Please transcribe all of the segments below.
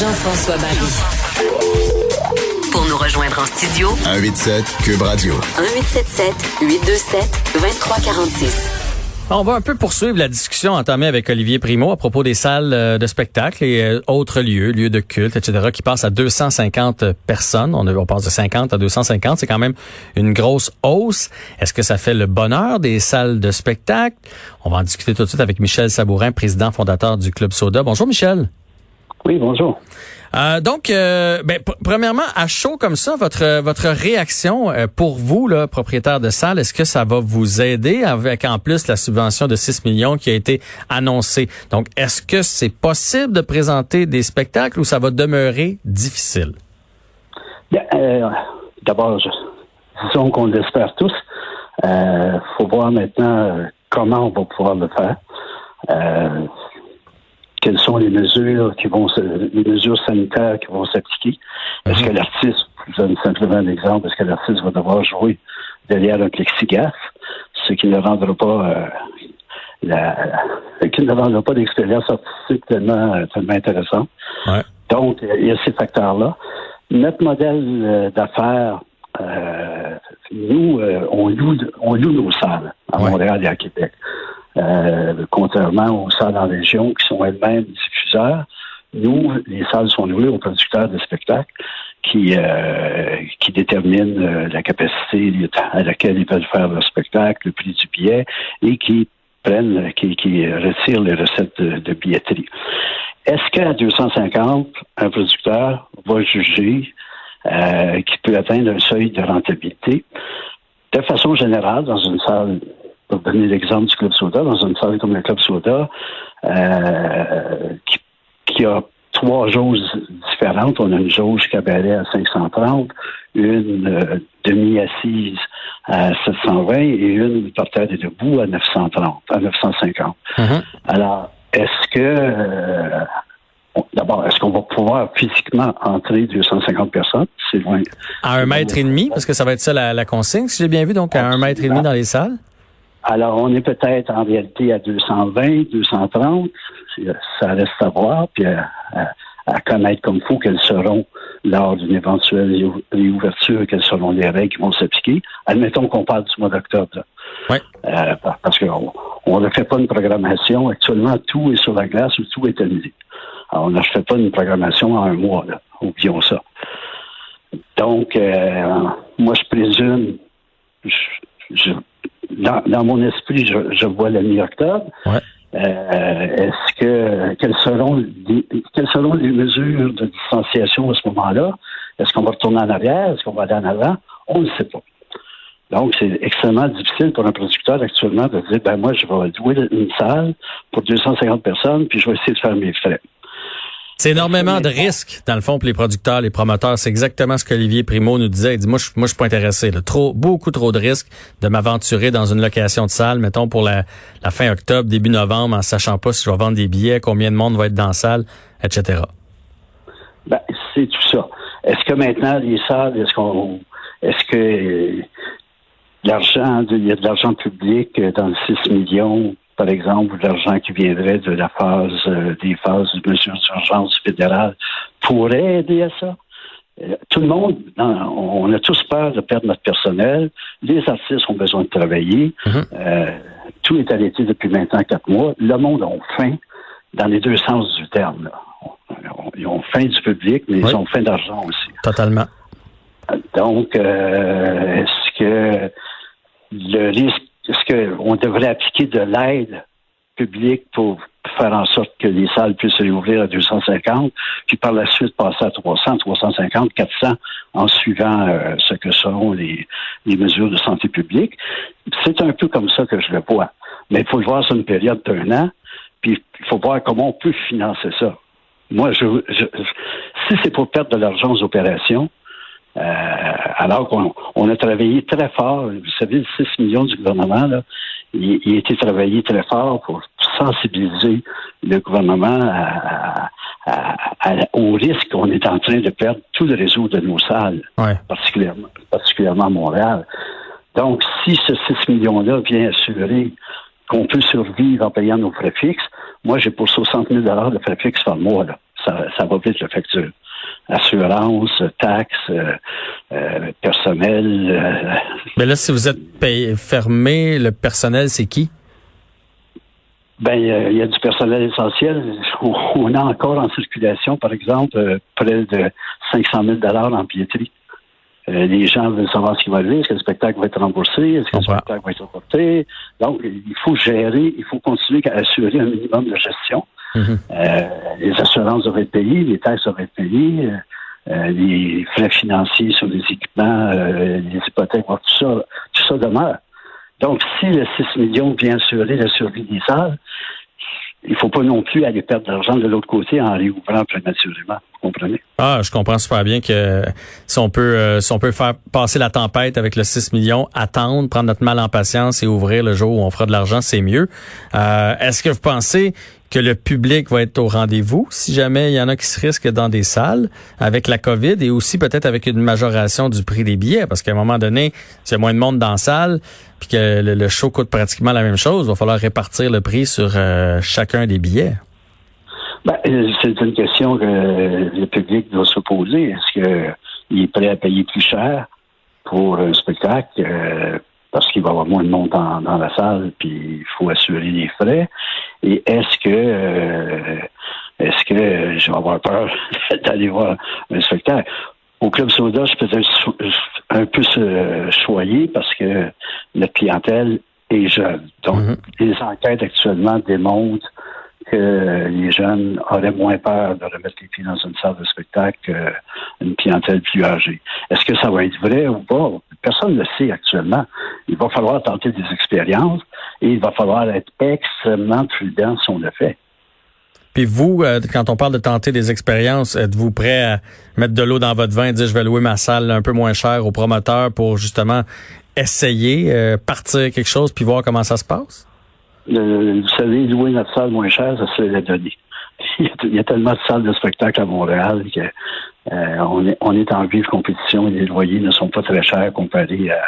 Jean-François Barry. Pour nous rejoindre en studio, 187 Cube Radio. 1877 827 2346. On va un peu poursuivre la discussion entamée avec Olivier Primo à propos des salles euh, de spectacle et euh, autres lieux, lieux de culte, etc., qui passent à 250 personnes. On, on passe de 50 à 250. C'est quand même une grosse hausse. Est-ce que ça fait le bonheur des salles de spectacle? On va en discuter tout de suite avec Michel Sabourin, président fondateur du Club Soda. Bonjour, Michel. Oui, bonjour. Euh, donc, euh, ben, premièrement, à chaud comme ça, votre votre réaction euh, pour vous, là, propriétaire de salle, est-ce que ça va vous aider avec en plus la subvention de 6 millions qui a été annoncée? Donc, est-ce que c'est possible de présenter des spectacles ou ça va demeurer difficile? D'abord, disons qu'on l'espère tous. Il faut voir maintenant comment on va pouvoir le faire quelles sont les mesures qui vont les mesures sanitaires qui vont s'appliquer. Est-ce que mhm. l'artiste, je donne simplement un exemple, est-ce que l'artiste va devoir jouer derrière un plexiglas, ce qui ne rendra pas euh, la, qui ne rendra pas l'expérience artistique tellement, tellement intéressante. Donc, il y a ces facteurs-là. Notre modèle euh, d'affaires, euh, nous, on, loue, on loue nos salles à Montréal et à Québec. Euh, contrairement aux salles en région qui sont elles-mêmes diffuseurs. Nous, les salles sont louées aux producteurs de spectacles qui, euh, qui déterminent euh, la capacité à laquelle ils peuvent faire leur spectacle, le prix du billet et qui prennent, qui, qui retirent les recettes de, billetterie. Est-ce qu'à 250, un producteur va juger qu'il peut atteindre un seuil de rentabilité? De façon générale, dans une salle pour donner l'exemple du Club Soda, dans une salle comme le Club Soda, euh, qui, a trois jauges différentes. On a une jauge cabaret à 530, une euh, demi-assise à 720 et une parterre et debout à 930, à 950. Mm-hmm. Alors, est-ce que euh, D'abord, est-ce qu'on va pouvoir physiquement entrer 250 personnes? C'est loin. À un mètre et demi, parce que ça va être ça la, la consigne, si j'ai bien vu, donc à un mètre et demi dans les salles? Alors, on est peut-être en réalité à 220, 230. Ça reste à voir, puis à, connaître comme faut quelles seront, lors d'une éventuelle réouverture, quelles seront les règles qui vont s'appliquer. Admettons qu'on parle du mois d'octobre. Oui. Euh, parce qu'on on ne fait pas une programmation. Actuellement, tout est sur la glace ou tout est annulé. Alors, on ne fait pas une programmation en un mois. Là. Oublions ça. Donc, euh, moi, je présume, dans, mon esprit, je, vois la mi-octobre. Euh, est-ce que quelles seront quelles seront les mesures de distanciation à ce moment-là? Est-ce qu'on va retourner en arrière? Est-ce qu'on va aller en avant? On ne sait pas. Donc, c'est extrêmement difficile pour un producteur actuellement de dire ben moi, je vais louer une salle pour 250 personnes, puis je vais essayer de faire mes frais. C'est énormément de risques, dans le fond, pour les producteurs, les promoteurs. C'est exactement ce qu'Olivier Primo nous disait. Il dit, moi, je, moi, je suis pas intéressé. Trop, beaucoup trop de risques de m'aventurer dans une location de salle, mettons, pour la, fin octobre, début novembre, en sachant pas si je vais vendre des billets, combien de monde va être dans la salle, etc. Ben, c'est tout ça. Est-ce que maintenant, les salles, est-ce qu'on, est-ce que l'argent, il y a de l'argent public dans le 6 millions? Par exemple, l'argent qui viendrait de la phase euh, des phases de mesures d'urgence fédérale pourrait aider à ça. Euh, tout le monde, on a tous peur de perdre notre personnel. Les artistes ont besoin de travailler. Mhm. Euh, tout est arrêté depuis maintenant quatre mois. Le monde a faim dans les deux sens du terme. Ils ont faim du public, mais ils ont faim d'argent aussi. Totalement. Donc, est-ce que le risque est-ce qu'on devrait appliquer de l'aide publique pour faire en sorte que les salles puissent réouvrir à 250, puis par la suite passer à 300, 350, 400 en suivant euh, ce que seront les, mesures de santé publique? C'est un peu comme ça que je le vois. Mais il faut le voir sur une période d'un an, puis il faut voir comment on peut financer ça. Moi, je, je si c'est pour perdre de l'argent aux opérations, euh, alors qu'on a travaillé très fort, vous savez, le 6 millions du gouvernement, là, il, a été travaillé très fort pour sensibiliser le gouvernement au risque qu'on est en train de perdre tout le réseau de nos salles, particulièrement, particulièrement à Montréal. Donc, si ce 6 millions-là vient assurer qu'on peut survivre en payant nos frais fixes, moi, j'ai pour 60 000 de frais fixes par mois. Là. ça, ça va vite, la facture. Assurance, taxes, euh, euh, personnel. euh, Mais là, si vous êtes payé, fermé, le personnel, c'est qui? Ben, euh, il y a du personnel essentiel. On, on a encore en circulation, par exemple, euh, près de 500 000 dollars en billetterie. Euh, les gens veulent savoir ce qui va arriver. Est-ce que le spectacle va être remboursé? Est-ce que le spectacle va être reporté? Donc, il faut gérer, il faut continuer à assurer un minimum de gestion. Mhm. Euh, les assurances être payées, les taxes être payées, euh, euh, les frais financiers sur les équipements, euh, les hypothèques, tout ça, tout ça demeure. Donc, si le 6 millions vient assurer la survie des salles, il faut pas non plus aller perdre de l'argent de l'autre côté en réouvrant prématurément. Vous comprenez? Ah, je comprends super bien que si on peut euh, si on peut faire passer la tempête avec le 6 millions, attendre, prendre notre mal en patience et ouvrir le jour où on fera de l'argent, c'est mieux. Euh, Est-ce que vous pensez que le public va être au rendez-vous si jamais il y en a qui se risquent dans des salles avec la COVID et aussi peut-être avec une majoration du prix des billets parce qu'à un moment donné, s'il y a moins de monde dans la salle puis que le, show coûte pratiquement la même chose, il va falloir répartir le prix sur euh, chacun des billets. Ben, c'est une question que le public doit se poser. Est-ce qu'il est prêt à payer plus cher pour un spectacle euh, parce qu'il va y avoir moins de monde dans, dans la salle, puis il faut assurer les frais? Et est-ce que euh, est-ce que je vais avoir peur d'aller voir un spectacle? Au Club Soda, je suis peut-être un peu euh, choyé parce que notre clientèle est jeune. Donc, Mhm. les enquêtes actuellement démontrent que les jeunes auraient moins peur de remettre les pieds dans une salle de spectacle qu'une clientèle plus âgée. Est-ce que ça va être vrai ou pas? Personne ne le sait actuellement. Il va falloir tenter des expériences et il va falloir être extrêmement prudent si on le fait. Puis vous, euh, quand on parle de tenter des expériences, êtes-vous prêt à mettre de l'eau dans votre vin et dire je vais louer ma salle un peu moins cher au promoteur pour justement essayer, euh, partir quelque chose puis voir comment ça se passe? Le- vous savez, louer notre salle moins chère, ça c'est la donnée. Il y, a, il y a tellement de salles de spectacle à Montréal que euh, on, est, on est en vive compétition et les loyers ne sont pas très chers comparés à,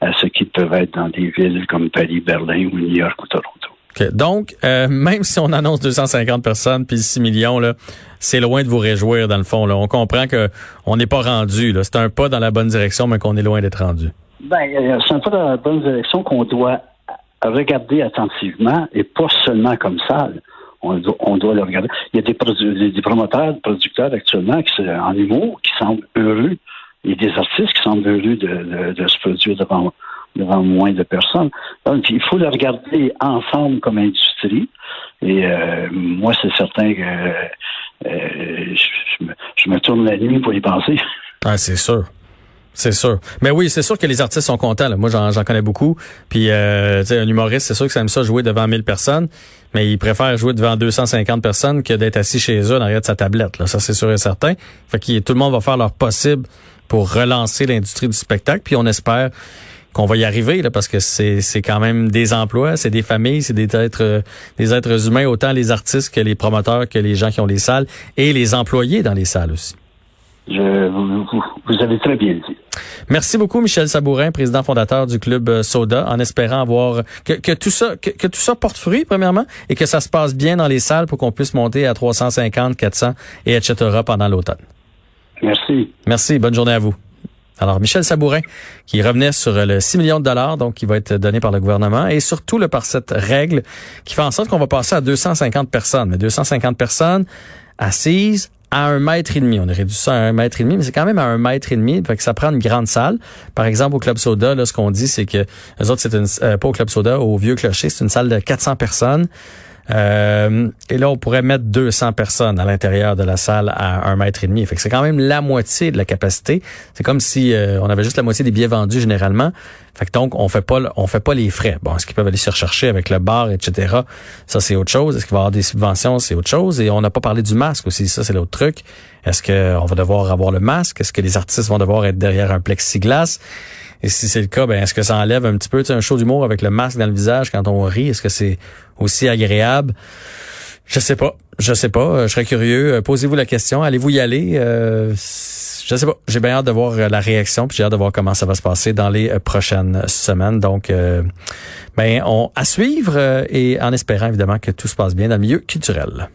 à ce qui peuvent être dans des villes comme Paris, Berlin ou New York ou Toronto. Donc, euh, même si on annonce 250 personnes puis 6 millions, là, c'est loin de vous réjouir dans le fond. Là. On comprend que on n'est pas rendu. C'est un pas dans la bonne direction, mais qu'on est loin d'être rendu. Ben, euh, c'est un peu dans la bonne direction qu'on doit regarder attentivement et pas seulement comme salle. On doit, on doit le regarder. Il y a des, promoteurs, des producteurs actuellement qui, en humour qui semblent des artistes qui semblent heureux de, se produire devant, devant moins de personnes. Donc, il faut le regarder ensemble comme industrie. Et euh, moi, c'est certain que euh, je, me, tourne la nuit pour y penser. Ah, c'est sûr. C'est sûr. Mais oui, c'est sûr que les artistes sont contents. Moi, j'en connais beaucoup. Puis, euh, tu sais, un humoriste, c'est sûr que ça aime ça jouer devant 1000 personnes, mais il préfère jouer devant 250 personnes que d'être assis chez eux en arrière de sa tablette. Là. Ça, c'est sûr et certain. Fait que tout le monde va faire leur possible pour relancer l'industrie du spectacle. Puis, on espère qu'on va y arriver là, parce que c'est c'est quand même des emplois, c'est des familles, c'est des êtres euh, des êtres humains, autant les artistes que les promoteurs, que les gens qui ont les salles et les employés dans les salles aussi. Je, vous, vous- avez très bien dit. Merci beaucoup, Michel Sabourin, président fondateur du club euh, Soda, en espérant avoir que, que tout ça que, que tout ça porte fruit premièrement et que ça se passe bien dans les salles pour qu'on puisse monter à 350, 400 et etc. pendant l'automne. Merci. Merci, bonne journée à vous. Alors, Michel Sabourin, qui revenait sur le 6 millions de dollars, donc qui va être donné par le gouvernement, et surtout le par cette règle qui fait en sorte qu'on va passer à 250 personnes. Mais 250 personnes assises à un mètre et demi. On a réduit ça à un mètre et demi, mais c'est quand même à un mètre et demi. Fait que ça prend une grande salle. Par exemple, au Club Soda, là, ce qu'on dit, c'est que les autres, c'est une, euh, pas au Club Soda, au Vieux Clocher, c'est une salle de 400 personnes. Euh, et là, on pourrait mettre 200 personnes à l'intérieur de la salle à un mètre et demi. Fait que c'est quand même la moitié de la capacité. C'est comme si euh, on avait juste la moitié des billets vendus généralement. Fait que donc, on fait pas, on fait pas les frais. Bon, est-ce qu'ils peuvent aller se rechercher avec le bar, etc. Ça, c'est autre chose. Est-ce qu'il va y avoir des subventions? C'est autre chose. Et on n'a pas parlé du masque aussi. Ça, c'est l'autre truc. Est-ce qu'on va devoir avoir le masque? Est-ce que les artistes vont devoir être derrière un plexiglas? Et si c'est le cas, ben est-ce que ça enlève un petit peu un show d'humour avec le masque dans le visage quand on rit? Est-ce que c'est aussi agréable? Je sais pas. Je sais pas. Euh, Je serais curieux. Euh, Posez-vous la question. Allez-vous y aller? Euh, je sais pas. J'ai bien hâte de voir euh, la réaction, puis j'ai hâte de voir comment ça va se passer dans les prochaines semaines. Donc, euh, ben, on à suivre et en espérant évidemment que tout se passe bien dans le milieu culturel.